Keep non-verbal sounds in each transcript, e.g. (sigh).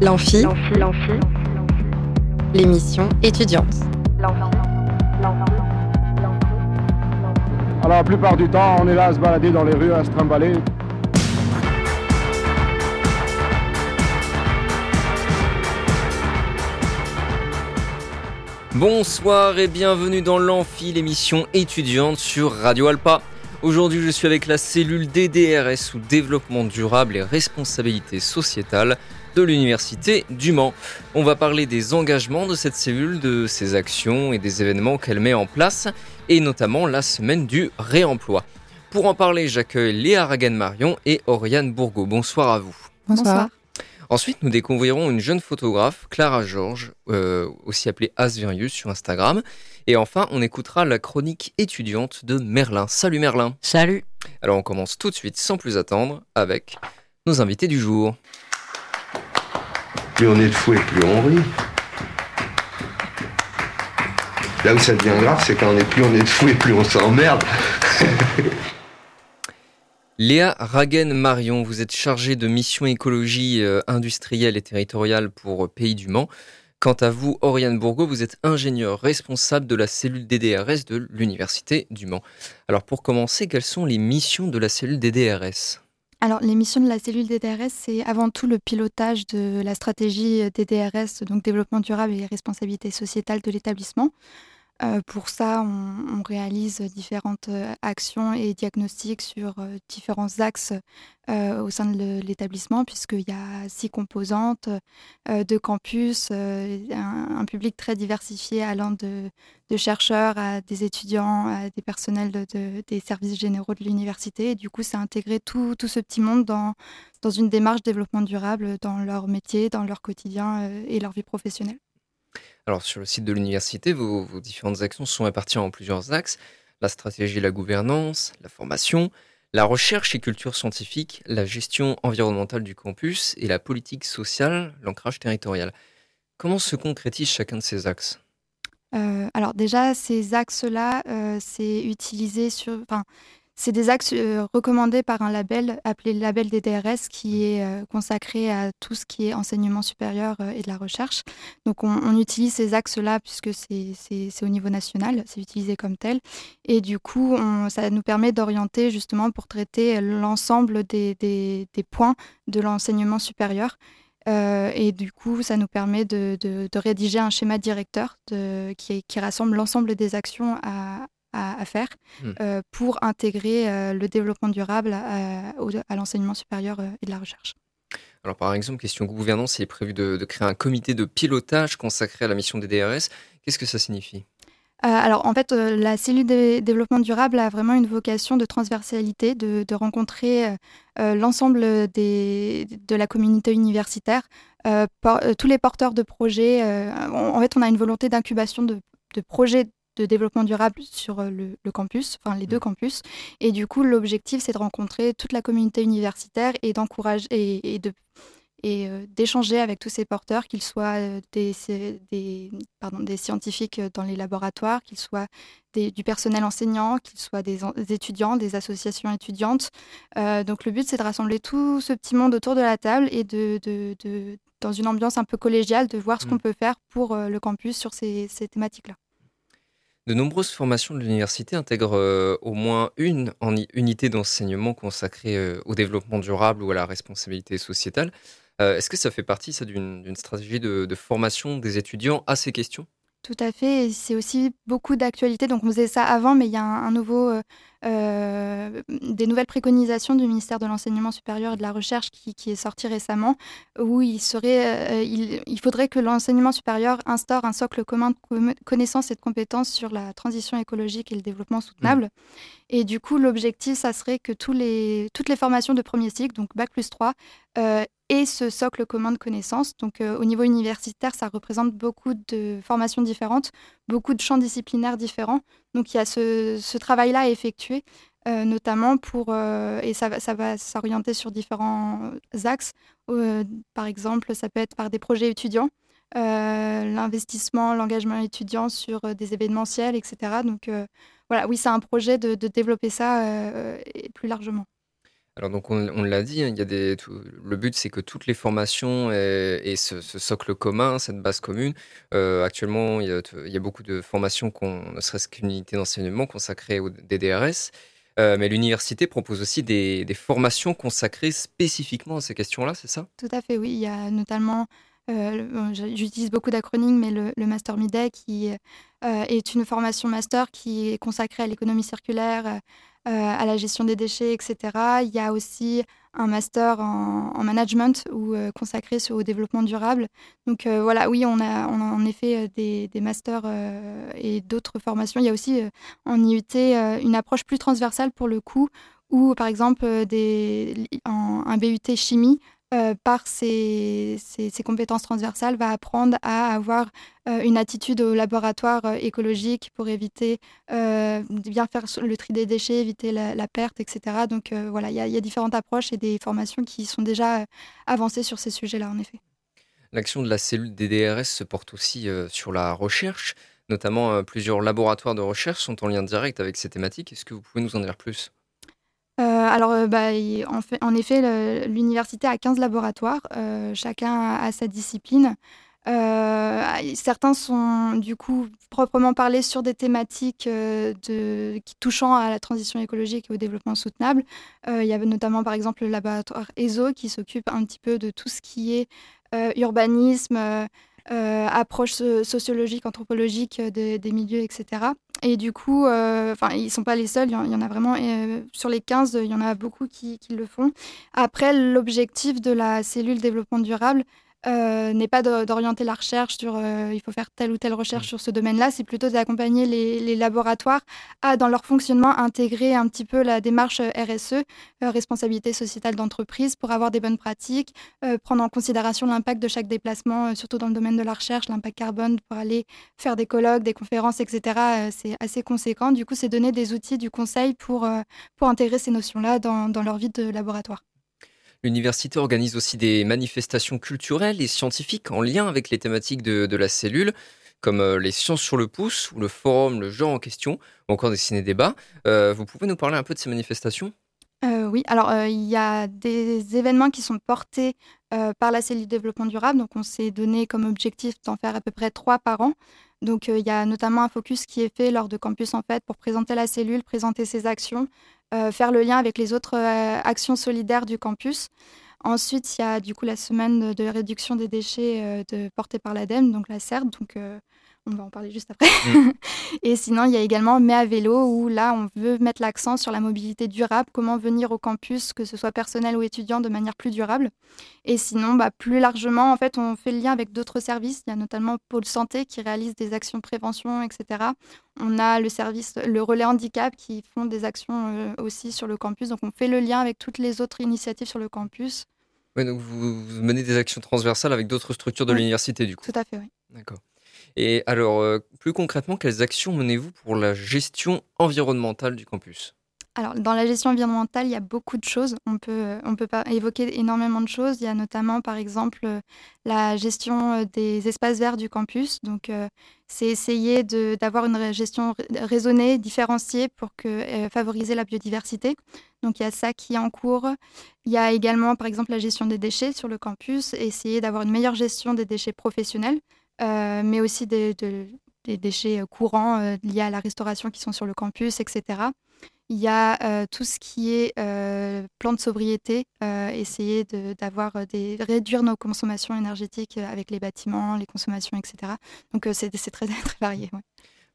L'amphi, l'émission étudiante. Alors la plupart du temps, on est là à se balader dans les rues, à se trimballer. Bonsoir et bienvenue dans l'Amphi, l'émission étudiante sur Radio Alpa. Aujourd'hui, je suis avec la cellule DDRS ou Développement durable et responsabilité sociétale de l'Université du Mans. On va parler des engagements de cette cellule, de ses actions et des événements qu'elle met en place, et notamment la semaine du réemploi. Pour en parler, j'accueille Léa Ragan-Marion et Oriane Bourgo. Bonsoir à vous. Bonsoir. Ensuite, nous découvrirons une jeune photographe, Clara Georges, euh, aussi appelée Asvirius sur Instagram. Et enfin, on écoutera la chronique étudiante de Merlin. Salut Merlin. Salut. Alors on commence tout de suite sans plus attendre avec nos invités du jour. Plus on est de fou et plus on rit. Là où ça devient grave, c'est quand on est plus on est de fou et plus on s'emmerde. (laughs) Léa Ragen-Marion, vous êtes chargée de mission écologie euh, industrielle et territoriale pour euh, Pays du Mans. Quant à vous, Oriane Bourgo, vous êtes ingénieur responsable de la cellule DDRS de l'Université du Mans. Alors pour commencer, quelles sont les missions de la cellule DDRS alors, les missions de la cellule DDRS, c'est avant tout le pilotage de la stratégie DDRS, donc développement durable et responsabilité sociétale de l'établissement. Euh, pour ça, on, réalise différentes euh, actions et diagnostics sur euh, différents axes au sein de l'établissement, puisqu'il y a six composantes, deux campus, un, public très diversifié allant de, chercheurs à des étudiants, à des personnels des services généraux de l'université. Du coup, c'est intégrer tout, tout, ce petit monde dans, dans une démarche développement durable dans leur métier, dans leur quotidien et leur vie professionnelle. Alors sur le site de l'université, vos, différentes actions sont réparties en plusieurs axes. La stratégie la gouvernance, la formation, la recherche et culture scientifique, la gestion environnementale du campus et la politique sociale, l'ancrage territorial. Comment se concrétise chacun de ces axes? Euh, alors déjà, ces axes-là, euh, c'est utilisé sur, c'est des axes euh, recommandés par un label appelé le label des DRS qui est euh, consacré à tout ce qui est enseignement supérieur euh, et de la recherche. Donc on, utilise ces axes-là puisque c'est au niveau national, c'est utilisé comme tel. Et du coup, ça nous permet d'orienter justement pour traiter l'ensemble des, des, points de l'enseignement supérieur. et du coup, ça nous permet de, de, de rédiger un schéma directeur qui, qui, rassemble l'ensemble des actions à, à, faire hmm. euh, pour intégrer euh, le développement durable à, l'enseignement supérieur euh, et de la recherche. Alors par exemple, question gouvernance, il est prévu de, de créer un comité de pilotage consacré à la mission des DRS. Qu'est-ce que ça signifie? Alors en fait, la cellule de développement durable a vraiment une vocation de transversalité, de, rencontrer l'ensemble de la communauté universitaire, tous les porteurs de projets. en fait, on a une volonté d'incubation de, de, projets de développement durable sur euh, le, campus, enfin les deux mm. campus. Et du coup, l'objectif, c'est de rencontrer toute la communauté universitaire et d'encourager et, de et euh, d'échanger avec tous ces porteurs, qu'ils soient euh, des, des, pardon, des scientifiques dans les laboratoires, qu'ils soient des, du personnel enseignant, qu'ils soient des, étudiants, des associations étudiantes. donc le but, c'est de rassembler tout ce petit monde autour de la table et de, de, de dans une ambiance un peu collégiale, de voir ce mm. qu'on peut faire pour le campus sur ces, ces thématiques-là. De nombreuses formations de l'université intègrent euh, au moins une unité d'enseignement consacrée euh, au développement durable ou à la responsabilité sociétale. Euh, est-ce que ça fait partie d'une stratégie de, formation des étudiants à ces questions? Tout à fait. C'est aussi beaucoup d'actualité. Donc, on faisait ça avant, mais il y a un, nouveau, des nouvelles préconisations du ministère de l'Enseignement supérieur et de la Recherche qui, est sorti récemment, où il, serait, il, faudrait que l'enseignement supérieur instaure un socle commun de connaissances et de compétences sur la transition écologique et le développement soutenable. Mmh. Et du coup, l'objectif, ça serait que tous les, toutes les formations de premier cycle, donc Bac plus 3, et ce socle commun de connaissances. Donc euh, au niveau universitaire, ça représente beaucoup de formations différentes, beaucoup de champs disciplinaires différents. Donc il y a ce, travail-là à effectuer, euh, notamment pour, euh, et ça, va s'orienter sur différents axes. par exemple, ça peut être par des projets étudiants. l'investissement, l'engagement étudiant sur des événementiels, etc. Donc voilà, oui, c'est un projet de développer ça plus largement. Alors donc on, l'a dit, hein, y a des, le but c'est que toutes les formations aient, ce, socle commun, cette base commune. Euh, actuellement, il y, a, beaucoup de formations, ne serait-ce qu'une unité d'enseignement consacrée aux DDRS. Euh, mais l'université propose aussi des, formations consacrées spécifiquement à ces questions-là, c'est ça? Tout à fait, oui. Il y a notamment, euh, j'utilise beaucoup d'acronymes, mais le, Master MIDEC qui est une formation master qui est consacrée à l'économie circulaire, à la gestion des déchets, etc. Il y a aussi un master en, management ou euh, consacré au développement durable. Donc euh, voilà, oui, on a, on en effet des, masters et d'autres formations. Il y a aussi en IUT une approche plus transversale pour le coup, où par exemple un BUT chimie euh, par ses, compétences transversales, va apprendre à avoir euh, une attitude au laboratoire euh, écologique pour éviter de bien faire le tri des déchets, éviter la, perte, etc. Donc voilà, il y, a différentes approches et des formations qui sont déjà avancées sur ces sujets-là, en effet. L'action de la cellule DDRS se porte aussi sur la recherche. Notamment, plusieurs laboratoires de recherche sont en lien direct avec ces thématiques. Est-ce que vous pouvez nous en dire plus? Alors, euh, bah, en, effet, l'université a 15 laboratoires, euh, chacun a, sa discipline. certains sont du coup proprement parlés sur des thématiques touchant à la transition écologique et au développement soutenable. il y avait notamment par exemple le laboratoire ESO qui s'occupe un petit peu de tout ce qui est urbanisme, approche sociologique, anthropologique des milieux, etc. Et du coup, euh, enfin, ils ne sont pas les seuls, il y, en a vraiment, euh, sur les 15, il y en a beaucoup qui, qui le font. Après, l'objectif de la cellule développement durable, euh, n'est pas d'orienter la recherche sur euh, il faut faire telle ou telle recherche mmh. sur ce domaine-là, c'est plutôt d'accompagner les, laboratoires à, dans leur fonctionnement, intégrer un petit peu la démarche euh, RSE, responsabilité sociétale d'entreprise, pour avoir des bonnes pratiques, prendre en considération l'impact de chaque déplacement, surtout dans le domaine de la recherche, l'impact carbone pour aller faire des colloques, des conférences, etc. c'est assez conséquent. Du coup, c'est donner des outils du conseil pour, pour intégrer ces notions-là dans, dans leur vie de laboratoire. L'université organise aussi des manifestations culturelles et scientifiques en lien avec les thématiques de, la cellule, comme euh, les sciences sur le pouce, ou le forum, le genre en question, ou encore des ciné-débats. Euh, vous pouvez nous parler un peu de ces manifestations? Euh, oui, alors il y a des événements qui sont portés par la cellule développement durable. Donc on s'est donné comme objectif d'en faire à peu près trois par an. Donc il y a notamment un focus qui est fait lors de Campus en fait pour présenter la cellule, présenter ses actions, euh, faire le lien avec les autres euh, actions solidaires du campus. Ensuite, il y a du coup la semaine de réduction des déchets euh, portée par l'ADEME, donc la CERD, on va en parler juste après. (laughs) Et sinon, il y a également Mais à vélo, où là, on veut mettre l'accent sur la mobilité durable, comment venir au campus, que ce soit personnel ou étudiant, de manière plus durable. Et sinon, bah, plus largement, en fait, on fait le lien avec d'autres services. Il y a notamment Pôle Santé qui réalise des actions prévention, etc. On a le service, le relais handicap qui font des actions euh, aussi sur le campus. Donc, on fait le lien avec toutes les autres initiatives sur le campus. Oui, donc vous, menez des actions transversales avec d'autres structures de l'université, du coup. Tout à fait, oui. D'accord. Et alors, euh, plus concrètement, quelles actions menez-vous pour la gestion environnementale du campus? Alors, dans la gestion environnementale, il y a beaucoup de choses. On peut, euh, on peut pas évoquer énormément de choses. Il y a notamment, par exemple, euh, la gestion des espaces verts du campus. Donc, c'est essayer d'avoir une gestion raisonnée, différenciée pour favoriser la biodiversité. Donc, il y a ça qui est en cours. Il y a également, par exemple, la gestion des déchets sur le campus, essayer d'avoir une meilleure gestion des déchets professionnels. Euh, mais aussi des, des, déchets euh, courants euh, liés à la restauration qui sont sur le campus, etc. Il y a tout ce qui est plan de sobriété, essayer d'avoir des réduire nos consommations énergétiques avec les bâtiments, les consommations, etc. Donc c'est très, (laughs) très varié.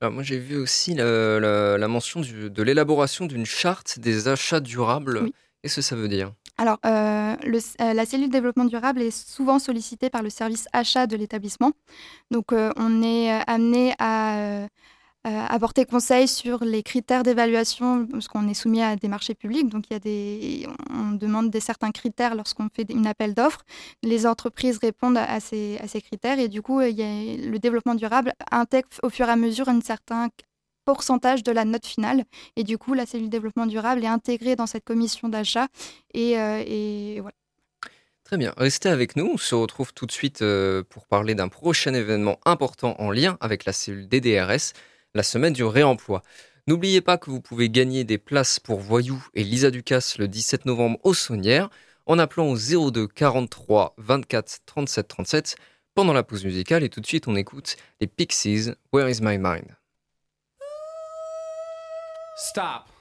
Alors moi j'ai vu aussi la, la, mention de l'élaboration d'une charte des achats durables. Qu'est-ce que ça veut dire? Alors, euh, euh, la cellule développement durable est souvent sollicitée par le service achat de l'établissement. Donc, euh, on est amené à apporter conseil sur les critères d'évaluation, parce qu'on est soumis à des marchés publics. Donc, il y a des, on demande des certains critères lorsqu'on fait une appel d'offres. Les entreprises répondent à ces, à ces, critères et du coup, le développement durable intègre au fur et à mesure un certain pourcentage de la note finale. Et du coup, la cellule développement durable est intégrée dans cette commission d'achat. Et, euh, voilà. Très bien, restez avec nous. On se retrouve tout de suite euh, pour parler d'un prochain événement important en lien avec la cellule DDRS, la semaine du réemploi. N'oubliez pas que vous pouvez gagner des places pour Voyou et Lisa Ducasse le 17 novembre au Saunière en appelant au 02 43 24 37 37 pendant la pause musicale et tout de suite on écoute les Pixies, Where is my mind? Stop.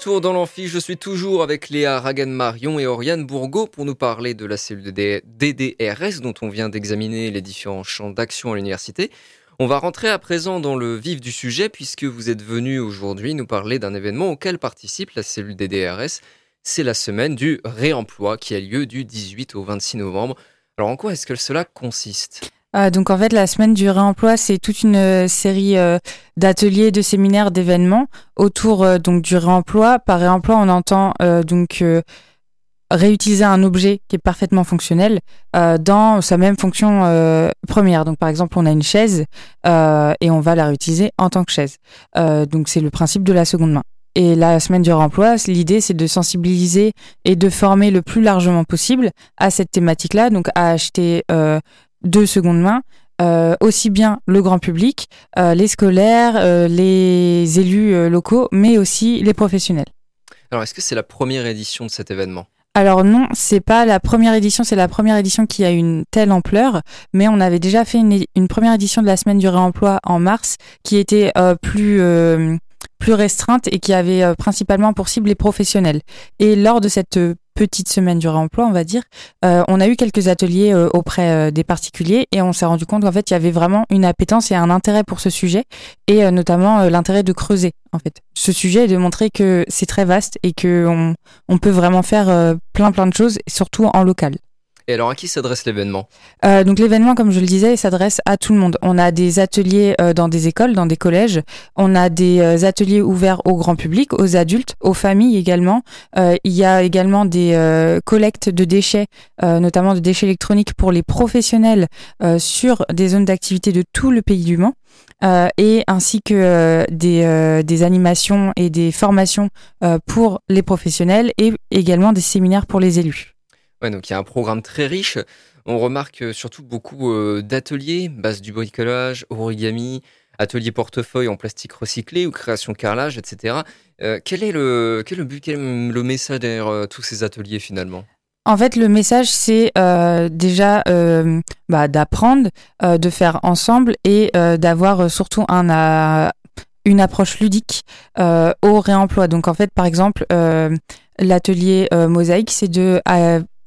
Retour dans l'amphi, je suis toujours avec Léa Ragan-Marion et Oriane Bourgo pour nous parler de la cellule DD- DDRS dont on vient d'examiner les différents champs d'action à l'université. On va rentrer à présent dans le vif du sujet puisque vous êtes venu aujourd'hui nous parler d'un événement auquel participe la cellule DDRS. C'est la semaine du réemploi qui a lieu du 18 au 26 novembre. Alors en quoi est-ce que cela consiste? Euh, donc en fait, la semaine du réemploi, c'est toute une euh, série euh, d'ateliers, de séminaires, d'événements autour euh, donc du réemploi. Par réemploi, on entend donc réutiliser un objet qui est parfaitement fonctionnel dans sa même fonction première. Donc par exemple, on a une chaise et on va la réutiliser en tant que chaise. Donc c'est le principe de la seconde main. Et la semaine du réemploi, l'idée c'est de sensibiliser et de former le plus largement possible à cette thématique-là, donc à acheter de seconde main euh, aussi bien le grand public, euh, les scolaires, euh, les élus locaux, mais aussi les professionnels. Alors, est-ce que c'est la première édition de cet événement? Alors non, c'est pas la première édition, c'est la première édition qui a une telle ampleur, mais on avait déjà fait une, une première édition de la semaine du réemploi en mars qui était plus plus restreinte et qui avait principalement pour cible les professionnels. Et lors de cette petite semaine du réemploi, on va dire, euh, on a eu quelques ateliers euh, auprès euh, des particuliers et on s'est rendu compte qu'en fait, il y avait vraiment une appétence et un intérêt pour ce sujet et notamment l'intérêt de creuser en fait ce sujet et de montrer que c'est très vaste et que on, on peut vraiment faire plein plein de choses, surtout en local. Alors, à qui s'adresse l'événement Euh, donc l'événement, comme je le disais, s'adresse à tout le monde. On a des ateliers euh, dans des écoles, dans des collèges. On a des euh, ateliers ouverts au grand public, aux adultes, aux familles également. Il y a également des collectes de déchets, notamment de déchets électroniques pour les professionnels sur des zones d'activité de tout le pays du Mans. Et ainsi que des, animations et des formations pour les professionnels et également des séminaires pour les élus. Ouais, donc il y a un programme très riche. On remarque euh, surtout beaucoup euh, d'ateliers, base du bricolage, origami, ateliers portefeuille en plastique recyclé ou création carrelage, etc. Euh, quel, est le, quel est le but, quel est le message derrière tous ces ateliers finalement? En fait, le message, c'est déjà bah, d'apprendre, de faire ensemble et d'avoir surtout un, une approche ludique au réemploi. Donc, en fait, par exemple, l'atelier mosaïque, c'est de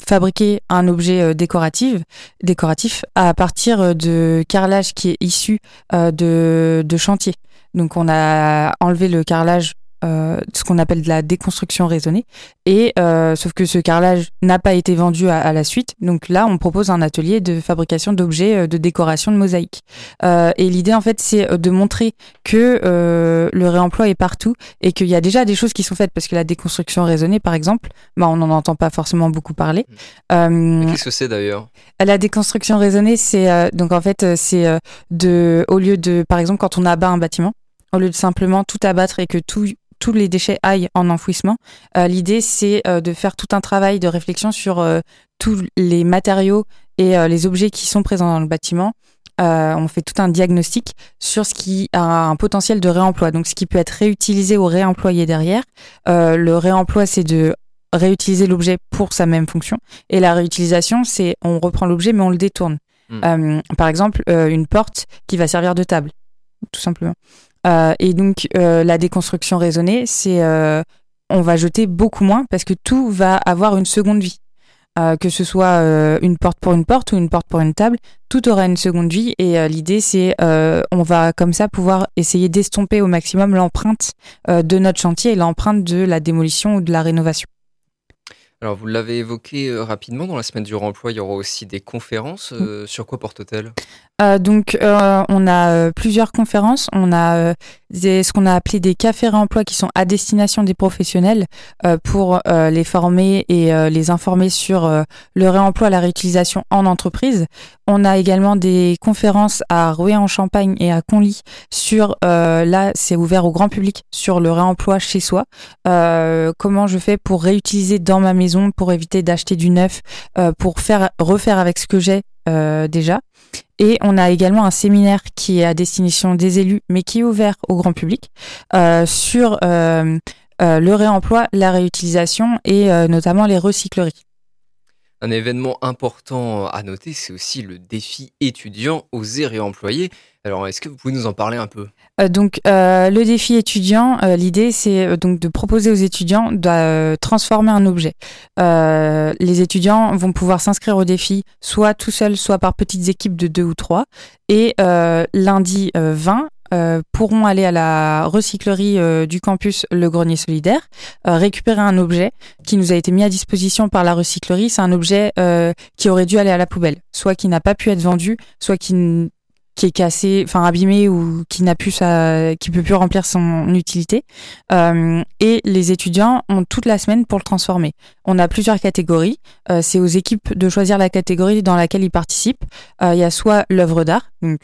fabriquer un objet euh, décoratif, décoratif à partir euh, de carrelage qui est issu euh, de, de chantier. Donc, on a enlevé le carrelage euh, ce qu'on appelle de la déconstruction raisonnée. Et euh, sauf que ce carrelage n'a pas été vendu à, à la suite. Donc là, on propose un atelier de fabrication d'objets euh, de décoration de mosaïque. Euh, et l'idée, en fait, c'est euh, de montrer que euh, le réemploi est partout et qu'il y a déjà des choses qui sont faites. Parce que la déconstruction raisonnée, par exemple, bah, on n'en entend pas forcément beaucoup parler. Euh, Qu'est-ce que c'est d'ailleurs? la déconstruction raisonnée, c'est euh, donc en fait c'est de au lieu de par exemple quand on abat un bâtiment, au lieu de simplement tout abattre et que tout tous les déchets aillent en enfouissement, euh, l'idée c'est euh, de faire tout un travail de réflexion sur euh, tous les matériaux et les objets qui sont présents dans le bâtiment. On fait tout un diagnostic sur ce qui a un potentiel de réemploi, donc ce qui peut être réutilisé ou réemployé derrière. Le réemploi, c'est de réutiliser l'objet pour sa même fonction. Et la réutilisation, c'est on reprend l'objet mais on le détourne. Mm. Par exemple, une porte qui va servir de table, tout simplement. Euh, et donc euh, la déconstruction raisonnée, c'est euh, on va jeter beaucoup moins parce que tout va avoir une seconde vie. Que ce soit une porte pour une porte ou une porte pour une table, tout aura une seconde vie et l'idée c'est on va comme ça pouvoir essayer d'estomper au maximum l'empreinte de notre chantier et l'empreinte de la démolition ou de la rénovation. Alors, vous l'avez évoqué euh, rapidement, dans la semaine du réemploi, il y aura aussi des conférences. euh, sur quoi portent-elles Euh, donc, on a plusieurs conférences. On a des- ce qu'on a appelé des cafés réemploi qui sont à destination des professionnels euh, pour euh, les former et euh, les informer sur le réemploi, la réutilisation en entreprise. On a également des conférences à Rouet-en-Champagne et à Conly sur, là, c'est ouvert au grand public, sur le réemploi chez soi. Comment je fais pour réutiliser dans ma maison, pour éviter d'acheter du neuf, pour faire refaire avec ce que j'ai euh, déjà. Et on a également un séminaire qui est à destination des élus, mais qui est ouvert au grand public, euh, sur euh, le réemploi, la réutilisation et notamment les recycleries. Un événement important à noter, c'est aussi le défi étudiant oser réemployer. Alors, est-ce que vous pouvez nous en parler un peu? Euh, donc euh, le défi étudiant, euh, l'idée c'est donc de proposer aux étudiants de transformer un objet. Les étudiants vont pouvoir s'inscrire au défi soit tout seuls, soit par petites équipes de deux ou trois. Et lundi euh, 20 euh, pourront aller à la recyclerie du campus Le Grenier Solidaire, récupérer un objet qui nous a été mis à disposition par la recyclerie. C'est un objet qui aurait dû aller à la poubelle, soit qui n'a pas pu être vendu, soit qui qui est cassé, enfin abîmé ou qui n'a plus sa, qui peut plus remplir son utilité. Euh, et les étudiants ont toute la semaine pour le transformer. On a plusieurs catégories. Euh, c'est aux équipes de choisir la catégorie dans laquelle ils participent. Euh, Il y a soit l'œuvre d'art, donc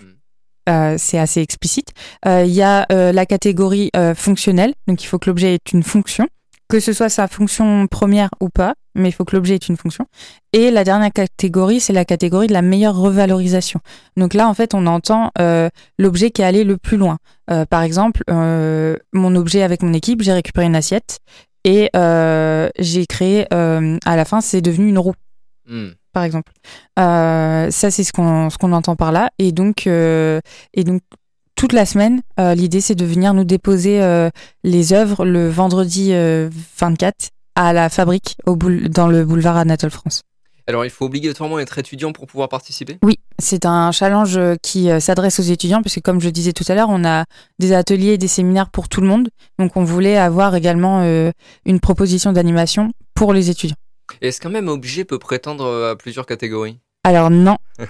euh, c'est assez explicite. Euh, Il y a euh, la catégorie fonctionnelle, donc il faut que l'objet ait une fonction. que ce soit sa fonction première ou pas, mais il faut que l'objet ait une fonction. Et la dernière catégorie, c'est la catégorie de la meilleure revalorisation. Donc là, en fait, on entend euh, l'objet qui est allé le plus loin. Euh, par exemple, euh, mon objet avec mon équipe, j'ai récupéré une assiette et j'ai créé, à la fin, c'est devenu une roue Hmm. par exemple. Ça, c'est ce qu'on ce qu'on entend par là. Et donc, et donc toute la semaine, euh, l'idée, c'est de venir nous déposer euh, les œuvres le vendredi euh, 24 à la fabrique au boule- dans le boulevard Anatole France. Alors, il faut obligatoirement être étudiant pour pouvoir participer? Oui, c'est un challenge euh, qui euh, s'adresse aux étudiants, parce que comme je disais tout à l'heure, on a des ateliers et des séminaires pour tout le monde. Donc, on voulait avoir également euh, une proposition d'animation pour les étudiants. Est-ce qu'un même objet peut prétendre à plusieurs catégories? Alors non. (laughs)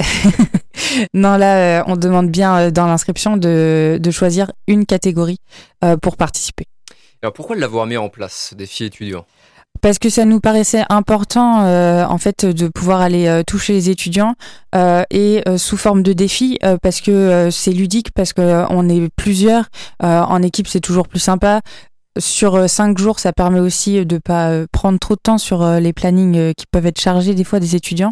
(laughs) non, là, on demande bien dans l'inscription de, de choisir une catégorie euh, pour participer. Alors, pourquoi l'avoir mis en place, ce défi étudiant Parce que ça nous paraissait important, euh, en fait, de pouvoir aller euh, toucher les étudiants euh, et sous forme de défi, parce que c'est ludique, parce que on est plusieurs. En équipe, c'est toujours plus sympa. Sur euh, cinq jours, ça permet aussi de pas euh, prendre trop de temps sur euh, les plannings euh, qui peuvent être chargés des fois des étudiants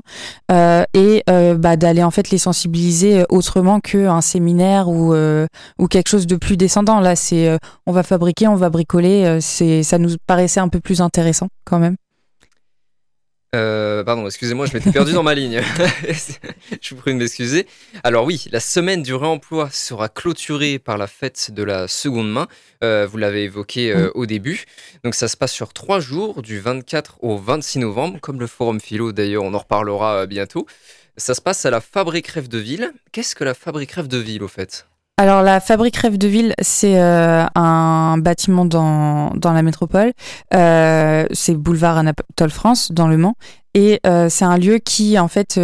euh, et euh, bah, d'aller en fait les sensibiliser euh, autrement qu'un séminaire ou euh, ou quelque chose de plus descendant. Là, c'est euh, on va fabriquer, on va bricoler. euh, c'est ça nous paraissait un peu plus intéressant quand même. Euh, pardon, excusez-moi, je m'étais perdu dans ma ligne. (laughs) je vous prie de m'excuser. Alors oui, la semaine du réemploi sera clôturée par la fête de la seconde main. Euh, vous l'avez évoqué euh, au début. Donc ça se passe sur trois jours, du 24 au 26 novembre, comme le Forum Philo d'ailleurs, on en reparlera bientôt. Ça se passe à la Fabrique Rêve de Ville. Qu'est-ce que la Fabrique Rêve de Ville au fait? Alors la Fabrique Rêve de Ville, c'est euh, un bâtiment dans, dans la métropole. Euh, c'est boulevard Anatole France, dans le Mans. Et euh, c'est un lieu qui, en fait,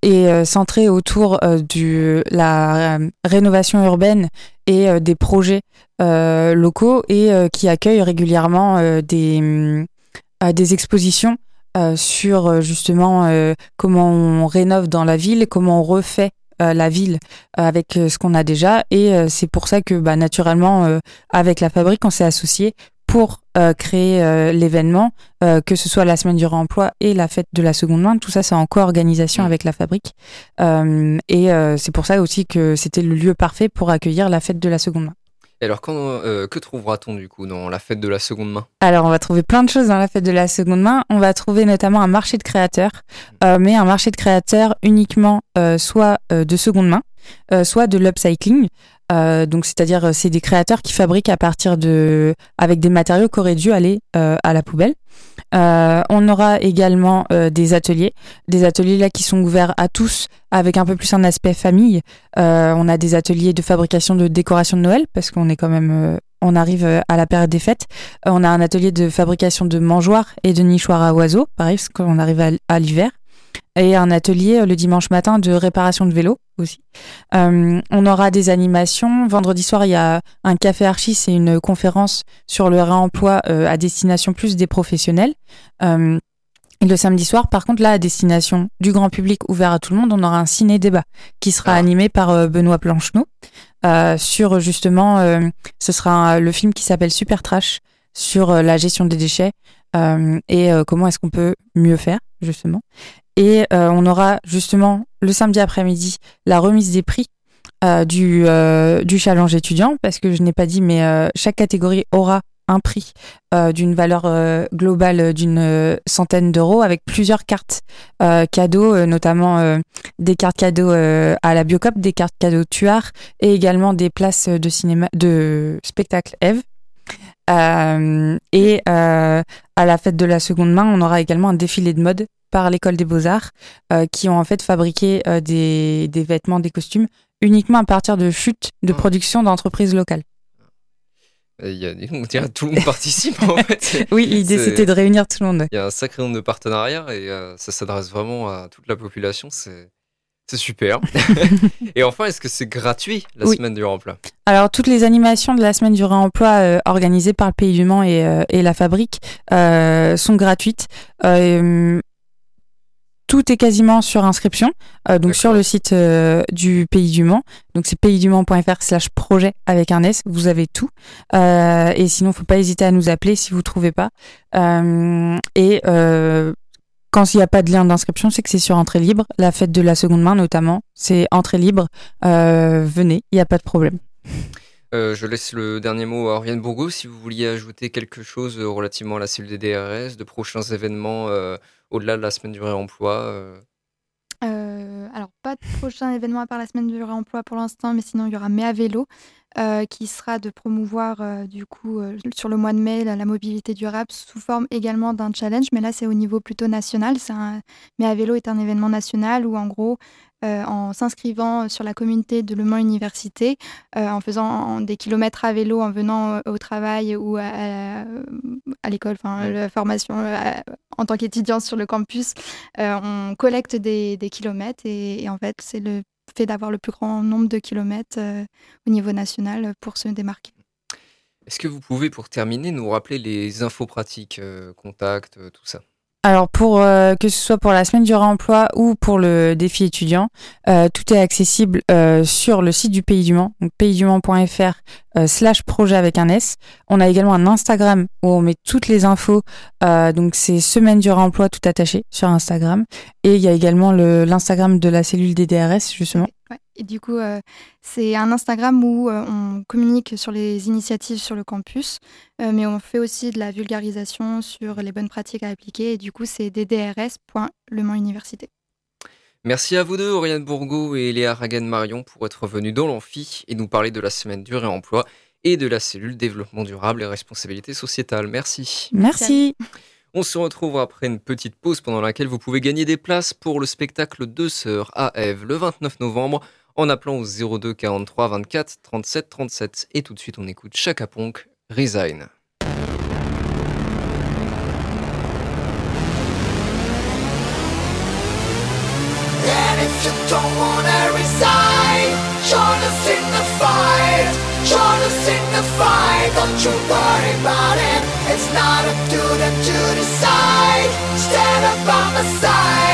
est centré autour de la rénovation urbaine et des projets locaux et qui accueille régulièrement des, des expositions sur justement comment on rénove dans la ville, comment on refait euh, la ville euh, avec euh, ce qu'on a déjà. Et euh, c'est pour ça que bah, naturellement, euh, avec la fabrique, on s'est associé pour euh, créer euh, l'événement, euh, que ce soit la semaine du réemploi et la fête de la seconde main. Tout ça, c'est en co-organisation avec la fabrique. Euh, et euh, c'est pour ça aussi que c'était le lieu parfait pour accueillir la fête de la seconde main. Et alors, quand, euh, que trouvera-t-on du coup dans la fête de la seconde main? Alors, on va trouver plein de choses dans la fête de la seconde main. On va trouver notamment un marché de créateurs, euh, mais un marché de créateurs uniquement euh, soit de seconde main, soit de l'upcycling. Euh, donc, c'est-à-dire, euh, c'est des créateurs qui fabriquent à partir de, avec des matériaux qui auraient dû aller euh, à la poubelle. On aura également des ateliers, des ateliers là qui sont ouverts à tous, avec un peu plus un aspect famille. On a des ateliers de fabrication de décoration de Noël parce qu'on est quand même, on arrive à la période des fêtes. On a un atelier de fabrication de mangeoires et de nichoirs à oiseaux, pareil, parce qu'on arrive à l'hiver. Et un atelier euh, le dimanche matin de réparation de vélo aussi. Euh, on aura des animations. Vendredi soir, il y a un café archi, c'est une conférence sur le réemploi euh, à destination plus des professionnels. Euh, et le samedi soir, par contre, là, à destination du grand public ouvert à tout le monde, on aura un ciné-débat qui sera Ah. animé par Benoît Plancheneau sur justement, ce sera le film qui s'appelle Super Trash sur la gestion des déchets et comment est-ce qu'on peut mieux faire, justement. Et euh, on aura justement le samedi après-midi la remise des prix euh, du, euh, du challenge étudiant, parce que je n'ai pas dit, mais euh, chaque catégorie aura un prix euh, d'une valeur euh, globale d'une centaine d'euros avec plusieurs cartes cadeaux, notamment des cartes cadeaux à la Biocop, des cartes cadeaux Tuard et également des places de cinéma, de spectacle Eve. Euh, et euh, à la fête de la seconde main, on aura également un défilé de mode par l'école des beaux-arts euh, qui ont en fait fabriqué euh, des, des vêtements, des costumes uniquement à partir de chutes de production d'entreprises locales. Il y a, (laughs) On dirait tout le monde participe en fait. (laughs) Oui, l'idée c'était de réunir tout le monde. Il y a un sacré nombre de partenariats et euh, ça s'adresse vraiment à toute la population. C'est c'est super. (laughs) et enfin, est-ce que c'est gratuit la Oui. semaine du remploi? Alors, toutes les animations de la semaine du réemploi euh, organisées par le Pays du Mans et, euh, et la fabrique euh, sont gratuites. Tout est quasiment sur inscription, euh, donc sur le site euh, du Pays du Mans. Donc c'est paysdumans.fr slash projet avec un S, vous avez tout. Euh, et sinon, faut pas hésiter à nous appeler si vous trouvez pas. Et quand il n'y a pas de lien d'inscription, c'est que c'est sur entrée libre. La fête de la seconde main notamment, c'est entrée libre. Venez, il n'y a pas de problème. Euh, je laisse le dernier mot à Oriane Bourgo si vous vouliez ajouter quelque chose relativement à la cellule des DRS, de prochains événements euh, au-delà de la semaine du réemploi. euh. Euh, alors, pas de prochain événement à part la semaine du réemploi pour l'instant, mais sinon, il y aura Mai à vélo, euh, qui sera de promouvoir, du coup, sur le mois de mai, la, mobilité durable sous forme également d'un challenge, mais là, c'est au niveau plutôt national. Un... À vélo est un événement national où, en gros, euh, en s'inscrivant sur la communauté de Le Mans Université, euh, en faisant des kilomètres à vélo, en venant euh, au travail ou à, à- à l'école, enfin, la formation en tant qu'étudiant sur le campus, on collecte des, des kilomètres et, et en fait, c'est le fait d'avoir le plus grand nombre de kilomètres au niveau national pour se démarquer. Est-ce que vous pouvez, pour terminer, nous rappeler les infos pratiques, contacts, tout ça? Alors pour euh, que ce soit pour la semaine du réemploi ou pour le défi étudiant, euh, tout est accessible euh, sur le site du Pays du Mans, donc paysdumans.fr slash projet avec un S. On a également un Instagram où on met toutes les infos, donc c'est semaine du réemploi tout attaché sur Instagram. Et il y a également le- l'Instagram de la cellule des DRS justement. Et du coup, euh, c'est un Instagram où euh, on communique sur les initiatives sur le campus, euh, mais on fait aussi de la vulgarisation sur les bonnes pratiques à appliquer. Et du coup, c'est ddrs.lemans-université. Merci à vous deux, Oriane Bourgo et Léa Ragan-Marion, pour être venus dans l'amphi et nous parler de la semaine du réemploi et de la cellule développement durable et responsabilité sociétale. Merci. Merci. On se retrouve après une petite pause pendant laquelle vous pouvez gagner des places pour le spectacle Deux Sœurs à Ève le 29 novembre en appelant au 02 43 24 37 37. Et tout de suite, on écoute Chaka Ponk, Resign. You don't wanna resign, join us in the fight. Join us in the fight. Don't you worry about it. It's not up to them to decide. Stand up by my side.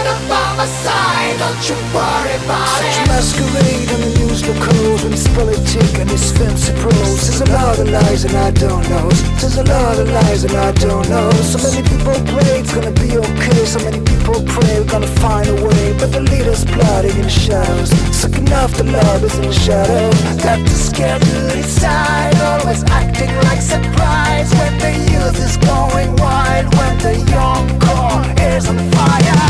Stand up by my side. Don't you worry about Such it. masquerade on the news locals when it's politic and it's fancy pros. There's a lot of lies and I don't know. There's a lot of lies and I don't know. So many people pray it's gonna be okay. So many people pray we're gonna find a way. But the leaders plotting in shadows, sucking off the lovers in the shadows. Got to scare to decide, always acting like surprise when the youth is going wild. When the young core is on fire.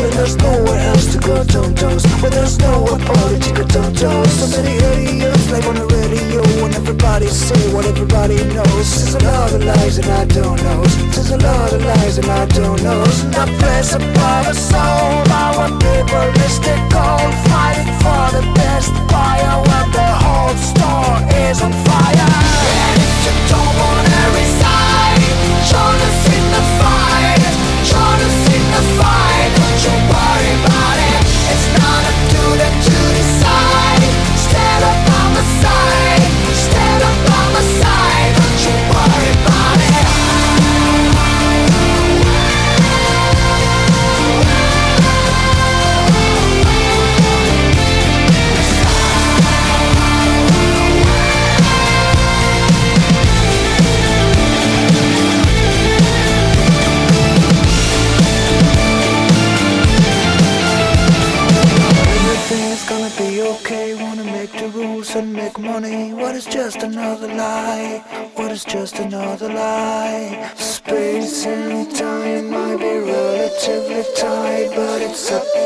And there's nowhere else to go, don't toes When there's no apology, go don't toes So many idiots like on the radio And everybody say what everybody knows. There's a lot of lies and I don't know. There's a lot of lies and I don't know. Not place above a soul Our people is the goal Fighting for the best buyer When the whole store is on fire. And if you don't wanna resign, join not just another lie? Space and time might be relatively tight, but it's up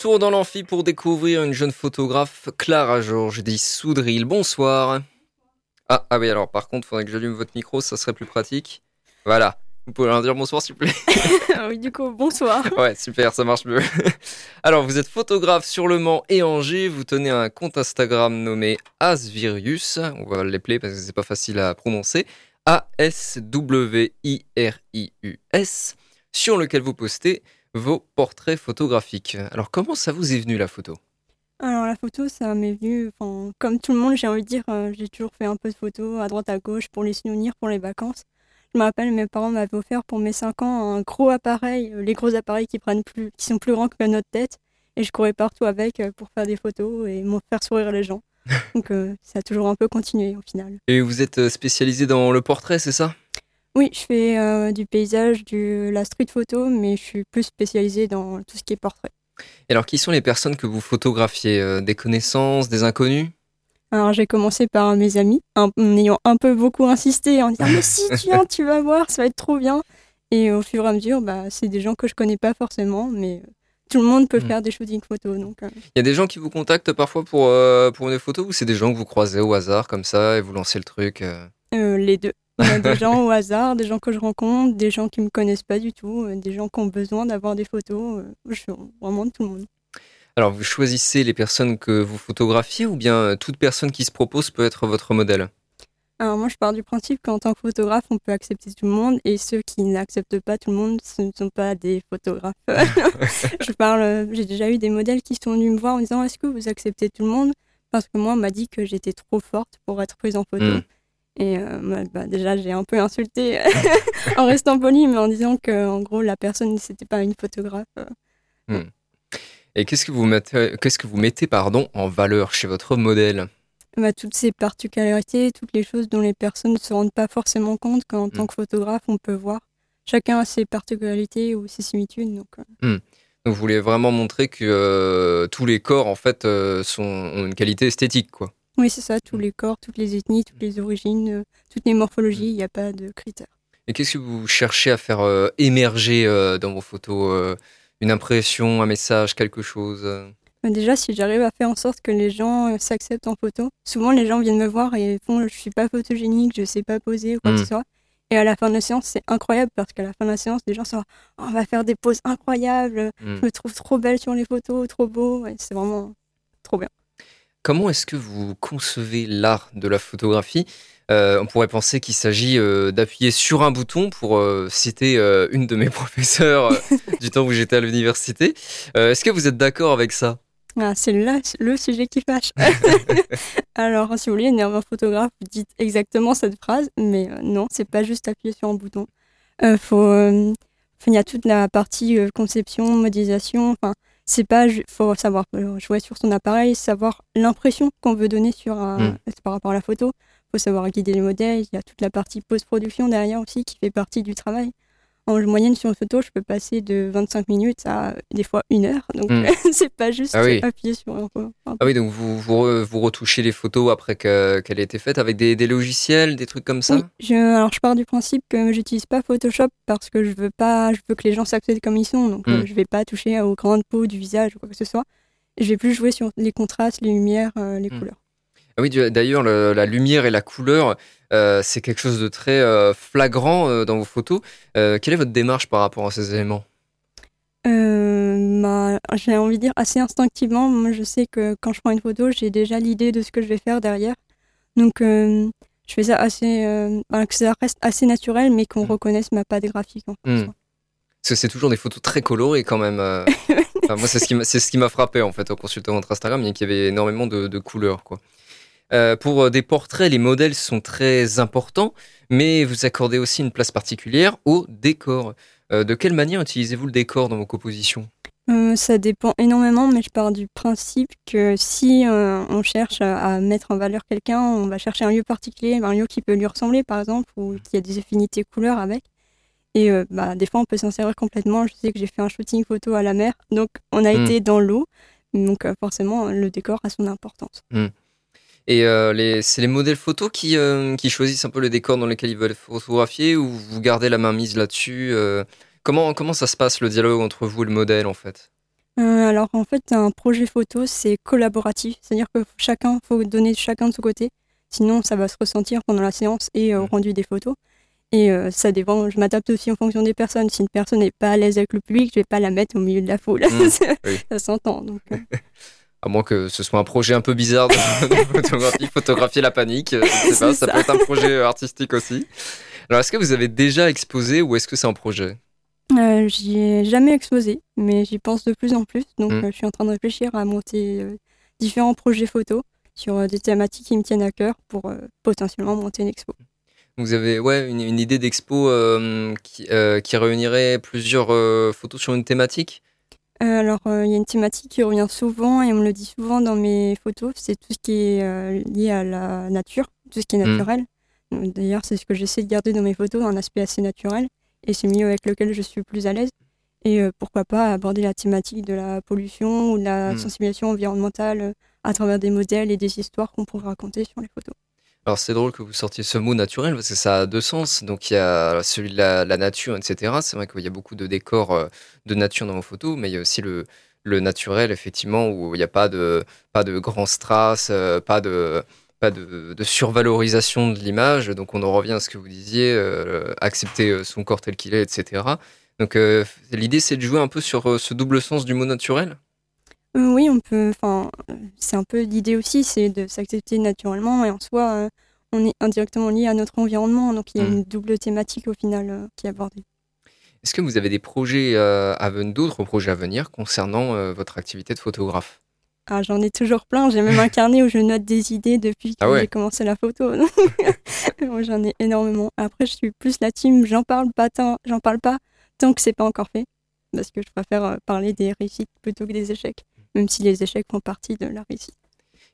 retour dans l'amphi pour découvrir une jeune photographe, Clara Georges, dit Soudril. Bonsoir. Ah, ah oui, alors par contre, faudrait que j'allume votre micro, ça serait plus pratique. Voilà. Vous pouvez leur dire bonsoir, s'il vous plaît. (laughs) oui, du coup, bonsoir. (laughs) Ouais, super, ça marche mieux. (laughs) Alors, vous êtes photographe sur Le Mans et Angers. Vous tenez un compte Instagram nommé Asvirius. On va l'appeler parce que c'est pas facile à prononcer. A-S-W-I-R-I-U-S. Sur lequel vous postez vos portraits photographiques. Alors, comment ça vous est venu la photo? Alors, la photo, ça m'est venu, comme tout le monde, j'ai envie de dire, euh, j'ai toujours fait un peu de photos à droite à gauche pour les souvenirs, pour les vacances. Je me rappelle, mes parents m'avaient offert pour mes 5 ans un gros appareil, euh, les gros appareils qui, prennent plus, qui sont plus grands que notre tête. Et je courais partout avec euh, pour faire des photos et me faire sourire les gens. (laughs) Donc euh, ça a toujours un peu continué au final. Et vous êtes spécialisé dans le portrait, c'est ça? Oui, je fais euh, du paysage, de la street photo, mais je suis plus spécialisée dans tout ce qui est portrait. Et alors, qui sont les personnes que vous photographiez Euh, Des connaissances, des inconnus? Alors j'ai commencé par mes amis, en en ayant un peu beaucoup insisté, en disant (laughs) mais si tu viens, tu vas voir, ça va être trop bien. Et au fur et à mesure, bah, c'est des gens que je connais pas forcément, mais euh, tout le monde peut Mm. faire des shootings photos. Donc, euh, Il y a des gens qui vous contactent parfois pour, euh, pour des photos ou c'est des gens que vous croisez au hasard comme ça et vous lancez le truc euh, les deux. Des gens au hasard, des gens que je rencontre, des gens qui me connaissent pas du tout, euh, des gens qui ont besoin d'avoir des photos. euh, Je suis vraiment de tout le monde. Alors, vous choisissez les personnes que vous photographiez ou bien euh, toute personne qui se propose peut être votre modèle? Alors moi, je pars du principe qu'en tant que photographe, on peut accepter tout le monde et ceux qui n'acceptent pas tout le monde, ce ne sont pas des photographes. (laughs) (laughs) je parle, j'ai déjà eu des modèles qui sont venus me voir en disant est-ce que vous acceptez tout le monde? Parce que moi, on m'a dit que j'étais trop forte pour être prise en photo. Mm. Et euh, moi, bah, déjà, j'ai un peu insulté (laughs) en restant poli, mais en disant que en gros, la personne, c'était pas une photographe. euh. Et qu'est-ce que vous mettez, qu'est-ce que vous mettez pardon, en valeur chez votre modèle? Bah, toutes ces particularités, toutes les choses dont les personnes ne se rendent pas forcément compte qu'en tant que photographe, on peut voir. Chacun a ses particularités ou ses similitudes. Donc, euh, Donc, vous voulez vraiment montrer que euh, tous les corps en fait euh, sont, ont une qualité esthétique, quoi. Oui, c'est ça, tous les corps, toutes les ethnies, toutes les origines, euh, toutes les morphologies, il n'y a pas de critères. Et qu'est-ce que vous cherchez à faire euh, émerger euh, dans vos photos euh, Une impression, un message, quelque chose Bah, déjà, si j'arrive à faire en sorte que les gens s'acceptent en photo, souvent les gens viennent me voir et font je suis pas photogénique, je sais pas poser ou quoi que Mm. ce soit. Et à la fin de la séance, c'est incroyable parce qu'à la fin de la séance, les gens sont Oh, on va faire des poses incroyables, Mm. je me trouve trop belle sur les photos, trop beau. Ouais, c'est vraiment trop bien. Comment est-ce que vous concevez l'art de la photographie? Euh, On pourrait penser qu'il s'agit euh, d'appuyer sur un bouton pour euh, citer euh, une de mes (laughs) professeurs du temps où j'étais à l'université. Est-ce que vous êtes d'accord avec ça? Ah, c'est le sujet qui fâche. (laughs) Alors, si vous voulez, un photographe, vous dites exactement cette phrase, mais non, c'est pas juste appuyer sur un bouton. Faut, il y a toute la partie conception, modélisation. Enfin, c'est pas, faut savoir euh, jouer sur son appareil, savoir l'impression qu'on veut donner sur un, Mm. par rapport à la photo. Faut savoir guider les modèles. Il y a toute la partie post-production derrière aussi qui fait partie du travail. En moyenne sur une photo, je peux passer de 25 minutes à des fois une heure. Donc, Mm. (laughs) c'est pas juste Ah oui. appuyer sur un, Ah oui, donc vous, vous, re- vous retouchez les photos après que- qu'elle ait été faite avec des, des logiciels, des trucs comme ça? Oui, je, alors je pars du principe que j'utilise pas Photoshop parce que je veux pas, je veux que les gens s'acceptent comme ils sont, donc euh, Mm. je vais pas toucher aux grandes peaux du visage ou quoi que ce soit. Je vais plus jouer sur les contrastes, les lumières, euh, les Mm. couleurs. Ah oui, d'ailleurs, le- la lumière et la couleur, euh, c'est quelque chose de très euh, flagrant euh, dans vos photos. Euh, quelle est votre démarche par rapport à ces éléments? Euh, bah, j'ai envie de dire assez instinctivement. Moi, je sais que quand je prends une photo, j'ai déjà l'idée de ce que je vais faire derrière. Donc, euh, je fais ça assez, euh, bah, que ça reste assez naturel, mais qu'on Mm. reconnaisse ma patte graphique. en Mm. fait. Parce que c'est toujours des photos très colorées quand même. euh. (laughs) Enfin, moi, c'est ce qui m'a- c'est ce qui m'a frappé en fait en consultant votre Instagram, il y avait énormément de, de couleurs. Quoi. Euh, pour euh, des portraits, les modèles sont très importants, mais vous accordez aussi une place particulière au décor. Euh, de quelle manière utilisez-vous le décor dans vos compositions? Ça dépend énormément, mais je pars du principe que si euh, on cherche à, mettre en valeur quelqu'un, on va chercher un lieu particulier, un lieu qui peut lui ressembler, par exemple, ou qui a des affinités couleurs avec. Et euh, bah, des fois, on peut s'en servir complètement. Je sais que j'ai fait un shooting photo à la mer, donc on a Mm. été dans l'eau, donc euh, forcément, le décor a son importance. Et euh, c'est les modèles photos qui, euh, qui choisissent un peu le décor dans lequel ils veulent photographier ou vous gardez la main mise là-dessus euh, comment, comment ça se passe le dialogue entre vous et le modèle en fait? Euh, alors en fait, un projet photo, c'est collaboratif, c'est-à-dire que chacun, faut donner chacun de son côté, sinon ça va se ressentir pendant la séance et au Mm. rendu des photos. Et ça dépend, je m'adapte aussi en fonction des personnes. Si une personne n'est pas à l'aise avec le public, je vais pas la mettre au milieu de la foule. Mm, (laughs) ça s'entend. Donc, (laughs) À moins que ce soit un projet un peu bizarre de, (laughs) de photographie, photographier la panique. euh, Je sais pas, C'est ça, ça. peut être un projet euh, artistique aussi. Alors, est-ce que vous avez déjà exposé ou est-ce que c'est un projet? Euh, j'y ai jamais exposé, mais j'y pense de plus en plus. Donc Mm. euh, je suis en train de réfléchir à monter euh, différents projets photos sur des thématiques qui me tiennent à cœur pour potentiellement monter une expo. Vous avez ouais, une, une idée d'expo qui, qui réunirait plusieurs photos sur une thématique? Euh, alors, euh, il y a une thématique qui revient souvent et on me le dit souvent dans mes photos, c'est tout ce qui est euh, lié à la nature, tout ce qui est Mm. naturel. Donc, D'ailleurs, c'est ce que j'essaie de garder dans mes photos, un aspect assez naturel, et c'est le milieu avec lequel je suis plus à l'aise. Et euh, pourquoi pas aborder la thématique de la pollution ou de la Mm. sensibilisation environnementale euh, à travers des modèles et des histoires qu'on pourrait raconter sur les photos. Alors c'est drôle que vous sortiez ce mot naturel parce que ça a deux sens. Donc il y a celui de la, nature, etc. C'est vrai qu'il y a beaucoup de décors euh, de nature dans vos photos, mais il y a aussi le, naturel, effectivement, où il n'y a pas de, pas de grands strass, euh, pas de survalorisation de l'image. Donc on en revient à ce que vous disiez, euh, accepter son corps tel qu'il est, etc. Donc l'idée c'est de jouer un peu sur ce double sens du mot naturel? Euh, oui, on peut. Enfin, euh, c'est un peu l'idée aussi, c'est de s'accepter naturellement et en soi, euh, on est indirectement lié à notre environnement, donc il y a Mm. une double thématique au final qui est abordée. Est-ce que vous avez des projets euh, à venir, d'autres projets à venir concernant euh, votre activité de photographe? Ah, j'en ai toujours plein. J'ai même (laughs) un carnet où je note des idées depuis que Ah ouais. j'ai commencé la photo. (laughs) J'en ai énormément. Après, je suis plus la team. J'en parle pas tant. J'en parle pas tant que c'est pas encore fait, parce que je préfère parler des réussites plutôt que des échecs, même si les échecs font partie de la réussite.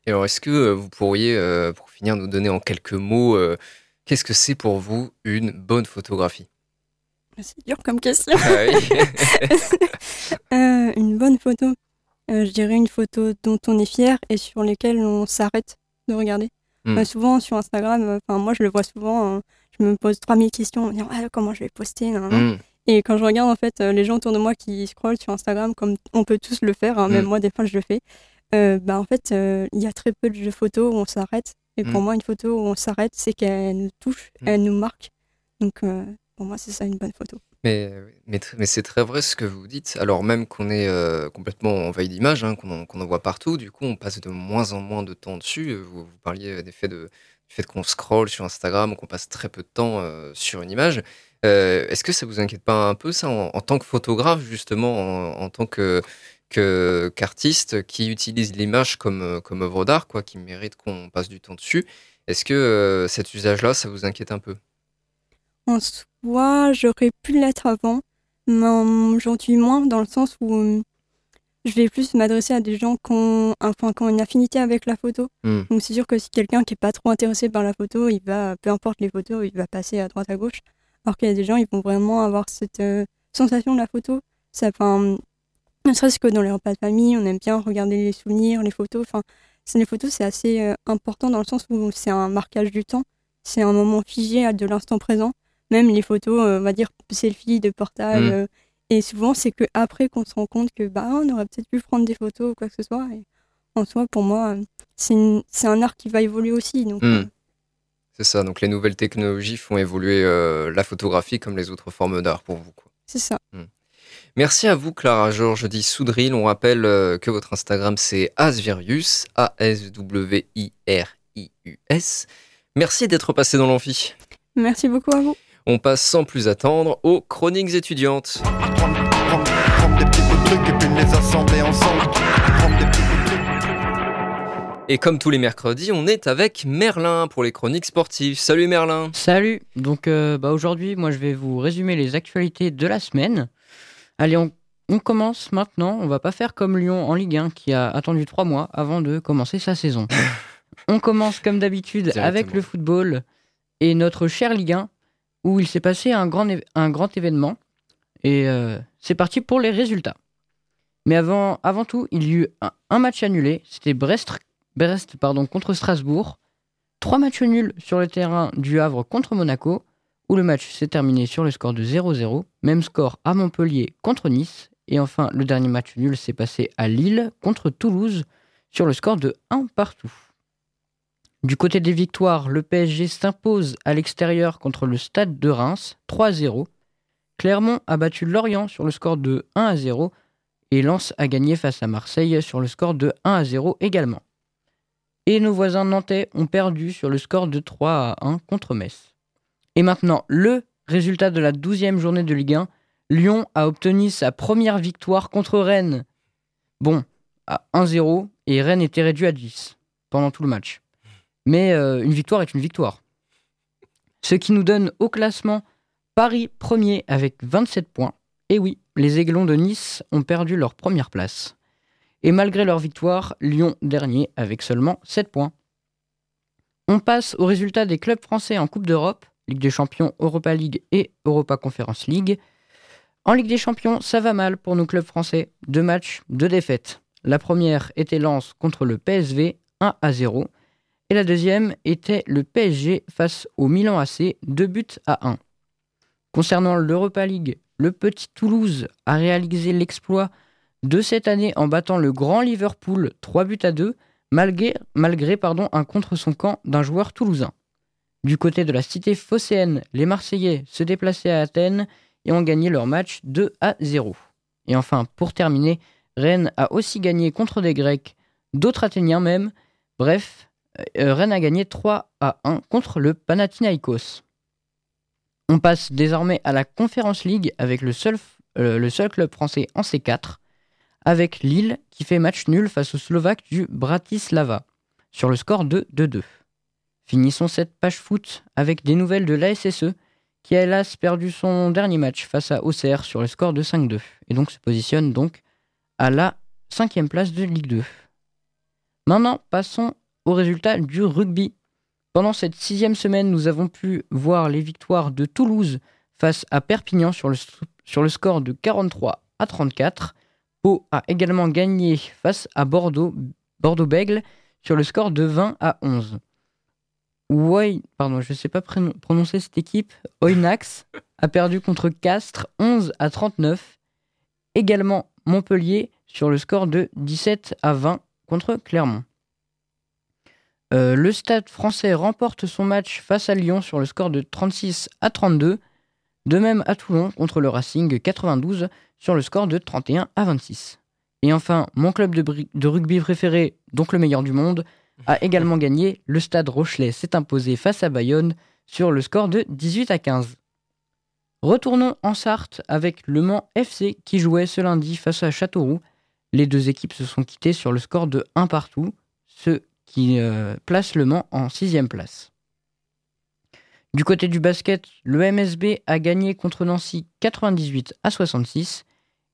Et alors, est-ce que euh, vous pourriez, euh, pour finir, nous donner en quelques mots, euh, qu'est-ce que c'est pour vous une bonne photographie? C'est dur comme question. Ah oui. (laughs) Une bonne photo. Je dirais une photo dont on est fier et sur lesquelles on s'arrête de regarder. Mm. Euh, souvent sur Instagram, euh, moi je le vois souvent, euh, je me pose 3000 questions, en me disant, Ah, comment je vais poster. nan, nan. Et quand je regarde en fait euh, les gens autour de moi qui scrollent sur Instagram, comme on peut tous le faire, hein, même Mm. moi des fois je le fais, euh, bah en fait euh, il y a très peu de photos où on s'arrête. Et pour Mm. moi une photo où on s'arrête, c'est qu'elle nous touche, Mm. elle nous marque. Donc euh, pour moi c'est ça une bonne photo. Mais, mais, mais c'est très vrai ce que vous dites. Alors même qu'on est euh, complètement envahi d'images, hein, qu'on en, voit partout, du coup on passe de moins en moins de temps dessus. Vous, vous parliez des faits de, du fait qu'on scrolle sur Instagram, qu'on passe très peu de temps euh, sur une image. Euh, Est-ce que ça vous inquiète pas un peu ça en, tant que photographe justement, en, tant que qu'artiste qui utilise l'image comme, euh, comme œuvre d'art, quoi, qui mérite qu'on passe du temps dessus. Est-ce que cet usage-là, ça vous inquiète un peu? En soi, j'aurais pu l'être avant, mais aujourd'hui moins, dans le sens où je vais plus m'adresser à des gens qui ont, enfin, qui ont une affinité avec la photo. Hmm. Donc c'est sûr que si quelqu'un qui est pas trop intéressé par la photo, il va, peu importe les photos, il va passer à droite à gauche. Alors qu'il y a des gens, ils vont vraiment avoir cette euh, sensation de la photo. Ça, enfin, ne serait-ce que dans les repas de famille, on aime bien regarder les souvenirs, les photos. Enfin, c'est- les photos, c'est assez euh, important dans le sens où c'est un marquage du temps. C'est un moment figé de l'instant présent. Même les photos, euh, on va dire selfie, de portable. Mm. Et souvent, c'est que après qu'on se rend compte que bah, on aurait peut-être pu prendre des photos ou quoi que ce soit. Et en soi, pour moi, euh, c'est un art qui va évoluer aussi. Donc, Mm. euh, C'est ça, donc les nouvelles technologies font évoluer euh, la photographie comme les autres formes d'art pour vous. c'est ça. Merci à vous, Clara Georges dit Soudril. On rappelle euh, que votre Instagram c'est Asvirius, A-S-W-I-R-I-U-S. Merci d'être passé dans l'amphi. Merci beaucoup à vous. On passe sans plus attendre aux chroniques étudiantes. Et comme tous les mercredis, on est avec Merlin pour les chroniques sportives. Salut Merlin. Salut Donc euh, bah, aujourd'hui, moi je vais vous résumer les actualités de la semaine. Allez, on, on commence maintenant. On va pas faire comme Lyon en Ligue 1 qui a attendu trois mois avant de commencer sa saison. (laughs) on commence comme d'habitude avec le football et notre cher Ligue 1 où il s'est passé un grand, événement. Et euh, c'est parti pour les résultats. Mais avant, tout, il y eut un, un match annulé. C'était Brest, contre Strasbourg. Trois matchs nuls sur le terrain du Havre contre Monaco, où le match s'est terminé sur le score de 0-0. Même score à Montpellier contre Nice Et enfin, le dernier match nul s'est passé à Lille contre Toulouse sur le score de 1 partout. Du côté des victoires, le PSG s'impose à l'extérieur contre le Stade de Reims 3-0. Clermont a battu Lorient sur le score de 1 à 0 et Lens a gagné face à Marseille sur le score de 1 à 0 également. Et nos voisins nantais ont perdu sur le score de 3 à 1 contre Metz. Et maintenant, le résultat de la 12e journée de Ligue 1, Lyon a obtenu sa première victoire contre Rennes. Bon, à 1-0 et Rennes était réduit à 10 pendant tout le match. Mais euh, une victoire est une victoire. Ce qui nous donne au classement Paris premier avec 27 points. Et oui, les Aiglons de Nice ont perdu leur première place. Et malgré leur victoire, Lyon dernier avec seulement 7 points. On passe au résultat des clubs français en Coupe d'Europe, Ligue des Champions, Europa League et Europa Conference League. En Ligue des Champions, ça va mal pour nos clubs français. Deux matchs, deux défaites. La première était Lens contre le PSV, 1 à 0. Et la deuxième était le PSG face au Milan AC, 2 buts à 1. Concernant l'Europa League, le petit Toulouse a réalisé l'exploit de cette année en battant le grand Liverpool 3 buts à 2, malgré, un contre son camp d'un joueur toulousain. Du côté de la cité phocéenne, les Marseillais se déplaçaient à Athènes et ont gagné leur match 2 à 0. Et enfin, pour terminer, Rennes a aussi gagné contre des Grecs, d'autres Athéniens même. Bref, Rennes a gagné 3 à 1 contre le Panathinaikos. On passe désormais à la Conference League avec le seul, euh, le seul club français en C4, avec Lille qui fait match nul face aux Slovaques du Bratislava, sur le score de 2-2. Finissons cette page foot avec des nouvelles de l'ASSE, qui a hélas perdu son dernier match face à Auxerre sur le score de 5-2, et donc se positionne donc à la cinquième place de Ligue 2. Maintenant, passons au résultat du rugby. Pendant cette sixième semaine, nous avons pu voir les victoires de Toulouse face à Perpignan sur le, score de 43 à 34. Pau a également gagné face à Bordeaux, Bordeaux-Bègle sur le score de 20 à 11. Ouais, pardon, je ne sais pas prononcer cette équipe. Oynax a perdu contre Castres 11 à 39. Également Montpellier sur le score de 17 à 20 contre Clermont. Euh, le Stade français remporte son match face à Lyon sur le score de 36 à 32. De même à Toulon contre le Racing 92 sur le score de 31 à 26. Et enfin, mon club de, de rugby préféré, donc le meilleur du monde, a (laughs) également gagné. Le Stade Rochelet s'est imposé face à Bayonne sur le score de 18 à 15. Retournons en Sarthe avec Le Mans FC qui jouait ce lundi face à Châteauroux. Les deux équipes se sont quittées sur le score de 1 partout, ce qui euh, place Le Mans en sixième place. Du côté du basket, le MSB a gagné contre Nancy 98 à 66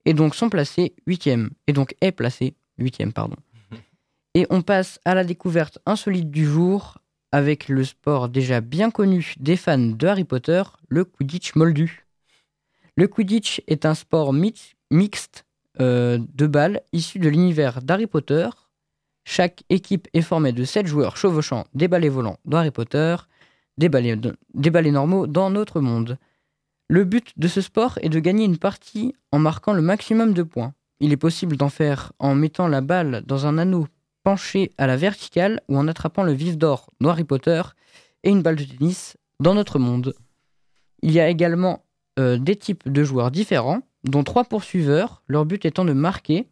et donc sont placés 8e et donc est placé 8e pardon. (laughs) Et on passe à la découverte insolite du jour avec le sport déjà bien connu des fans de Harry Potter, le Quidditch moldu. Le Quidditch est un sport mixte euh, de balles issu de l'univers d'Harry Potter. Chaque équipe est formée de 7 joueurs chevauchant des balais volants dans Potter, des balais normaux dans notre monde. Le but de ce sport est de gagner une partie en marquant le maximum de points. Il est possible d'en faire en mettant la balle dans un anneau penché à la verticale ou en attrapant le vif d'or dans Harry Potter et une balle de tennis dans notre monde. Il y a également euh, des types de joueurs différents, dont trois poursuiveurs, leur but étant de marquer.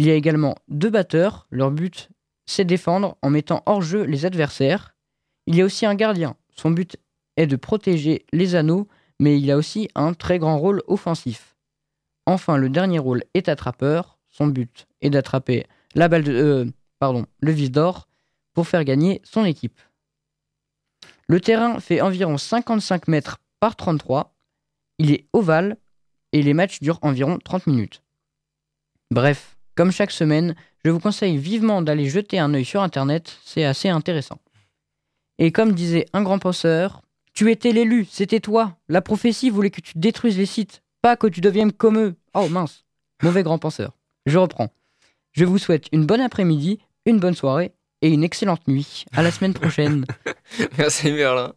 Il y a également deux batteurs, leur but c'est défendre en mettant hors jeu les adversaires. Il y a aussi un gardien, son but est de protéger les anneaux, mais il a aussi un très grand rôle offensif. Enfin, le dernier rôle est attrapeur, son but est d'attraper la balle de, euh, pardon, le vis d'or pour faire gagner son équipe. Le terrain fait environ 55 mètres par 33, il est ovale et les matchs durent environ 30 minutes. Bref, comme chaque semaine, je vous conseille vivement d'aller jeter un œil sur Internet, c'est assez intéressant. Et comme disait un grand penseur, tu étais l'élu, c'était toi. La prophétie voulait que tu détruises les sites, pas que tu deviennes comme eux. Oh mince, mauvais grand penseur. Je reprends. Je vous souhaite une bonne après-midi une bonne soirée et une excellente nuit. À la semaine prochaine. (laughs) Merci Merlin.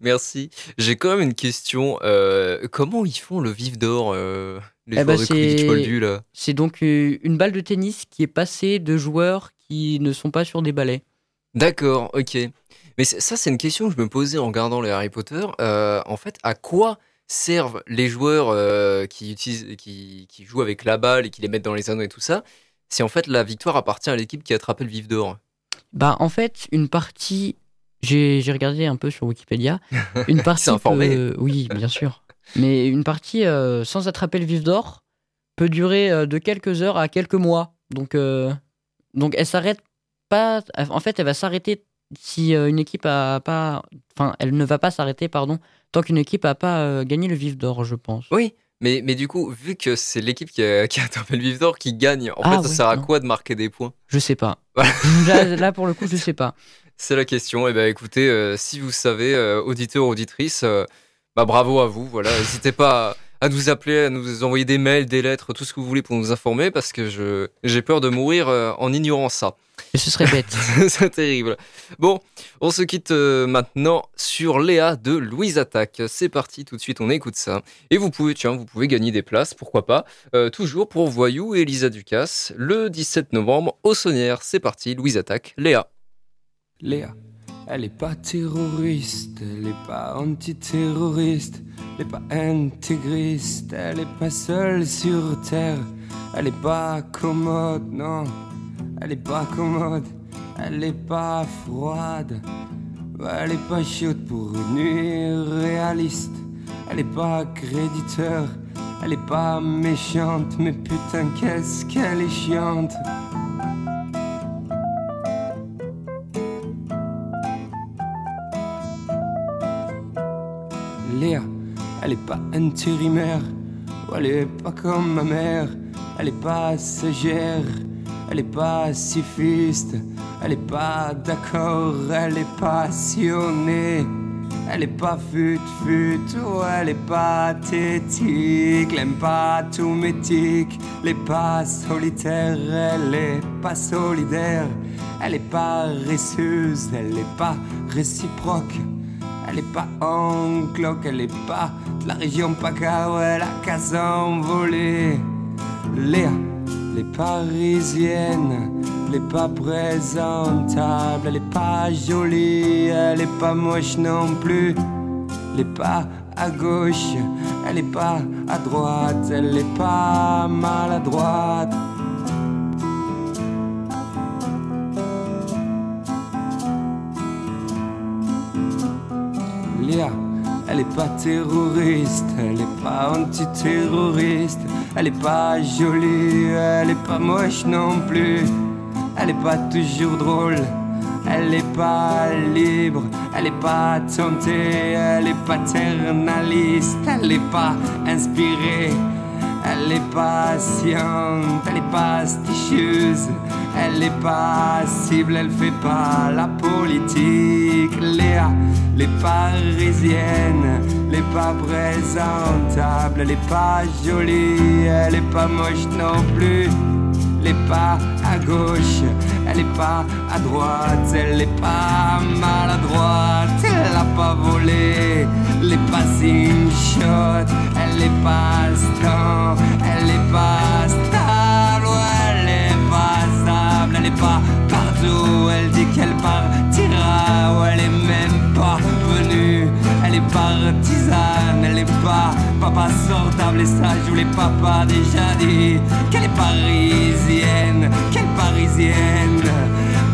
Merci. J'ai quand même une question. Euh, comment ils font le vif d'or euh, Les Eh bah, de Quidditch c'est- Moldu, là. C'est donc euh, une balle de tennis qui est passée de joueurs qui ne sont pas sur des balais. D'accord, ok. Mais ça, c'est une question que je me posais en regardant les Harry Potter. Euh, en fait, à quoi servent les joueurs euh, qui, utilisent, qui, qui jouent avec la balle et qui les mettent dans les anneaux et tout ça si en fait la victoire appartient à l'équipe qui a attrapé le vif d'or? Bah, en fait, une partie. J'ai regardé un peu sur Wikipédia. (laughs) Une partie. informé. peut- Oui, bien sûr. Mais une partie euh, sans attraper le vif d'or peut durer euh, de quelques heures à quelques mois. Donc, euh, donc elle s'arrête pas. En fait, elle va s'arrêter si une équipe a pas. Enfin, elle ne va pas s'arrêter, pardon, tant qu'une équipe a pas gagné le vif d'or, je pense. Oui, mais, mais du coup, vu que c'est l'équipe qui a, (laughs) qui a attrapé le vif d'or qui gagne, en Ah, fait, ça sert à non. quoi de marquer des points? Je sais pas. (laughs) Là, là, pour le coup, je sais pas. C'est la question. Et ben écoutez, si vous savez, auditeurs, auditrices, euh, bah bravo à vous. Voilà, n'hésitez pas à, à nous appeler, à nous envoyer des mails, des lettres, tout ce que vous voulez pour nous informer, parce que je j'ai peur de mourir euh, en ignorant ça. Et ce serait bête. (laughs) C'est terrible. Bon, on se quitte euh, maintenant sur Léa de Louise Attaque. C'est parti, tout de suite, on écoute ça. Et vous pouvez, tiens, vous pouvez gagner des places, pourquoi pas, euh, toujours pour Voyou et Elisa Ducasse, le 17 novembre au Saunière. C'est parti, Louise Attaque, Léa. Léa, elle est pas terroriste, elle est pas antiterroriste, elle est pas intégriste, elle est pas seule sur terre, elle est pas commode, non, elle est pas commode, elle est pas froide, elle est pas chaude pour une nuit réaliste, elle est pas créditeur, elle est pas méchante, mais putain qu'est-ce qu'elle est chiante. Léa, elle est pas intérimaire, elle est pas comme ma mère, elle est pas sagère, elle est pas pacifiste, elle est pas d'accord, elle est passionnée, elle est pas fut fut, elle est pathétique, elle aime pas tout métique, elle est pas solitaire, elle est pas solidaire, elle est paresseuse, elle est pas réciproque. Elle est pas en cloque, elle est pas de la région PACA, elle a qu'à s'envoler. Léa, les parisiennes, elle est pas présentable, elle est pas jolie, elle est pas moche non plus. Elle est pas à gauche, elle est pas à droite, elle est pas maladroite. Elle est pas terroriste, elle est pas antiterroriste, elle est pas jolie, elle est pas moche non plus, elle est pas toujours drôle, elle est pas libre, elle est pas tentée, elle est paternaliste, elle est pas inspirée. Elle est patiente, elle est pasticheuse, elle est passible, elle fait pas la politique. Léa, les parisiennes, elle est pas présentable, elle est pas jolie, elle est pas moche non plus. Elle est pas à gauche, elle est pas à droite, elle est pas maladroite, elle a pas volé, elle est pas shot, elle est pas stan, elle est pas stable, elle est pas partout, elle dit qu'elle partira, ouais, elle est même pas venue, elle est partisane, elle est pas papa sortable. Et ça je vous l'ai papa déjà dit. Qu'elle est parisienne, qu'elle parisienne,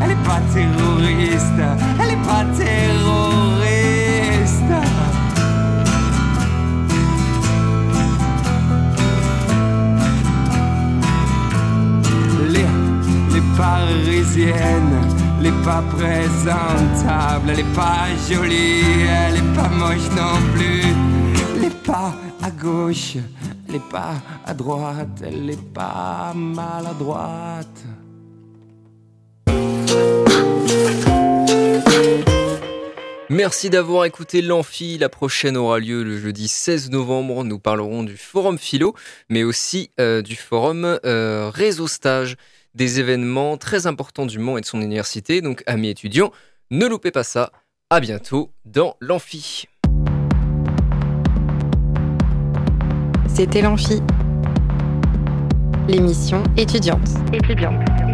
elle est pas terroriste, elle est pas terroriste. Les parisiennes, elle pas présentable, elle est pas jolie, elle est pas moche non plus. Elle est pas à gauche, elle est pas à droite, elle est pas maladroite. Merci d'avoir écouté l'Amphi. La prochaine aura lieu le jeudi 16 novembre. Nous parlerons du forum philo, mais aussi euh, du forum euh, réseau stage, des événements très importants du Mans et de son université. Donc, amis étudiants, ne loupez pas ça. À bientôt dans l'Amphi. C'était l'Amphi, l'émission étudiante. Étudiante.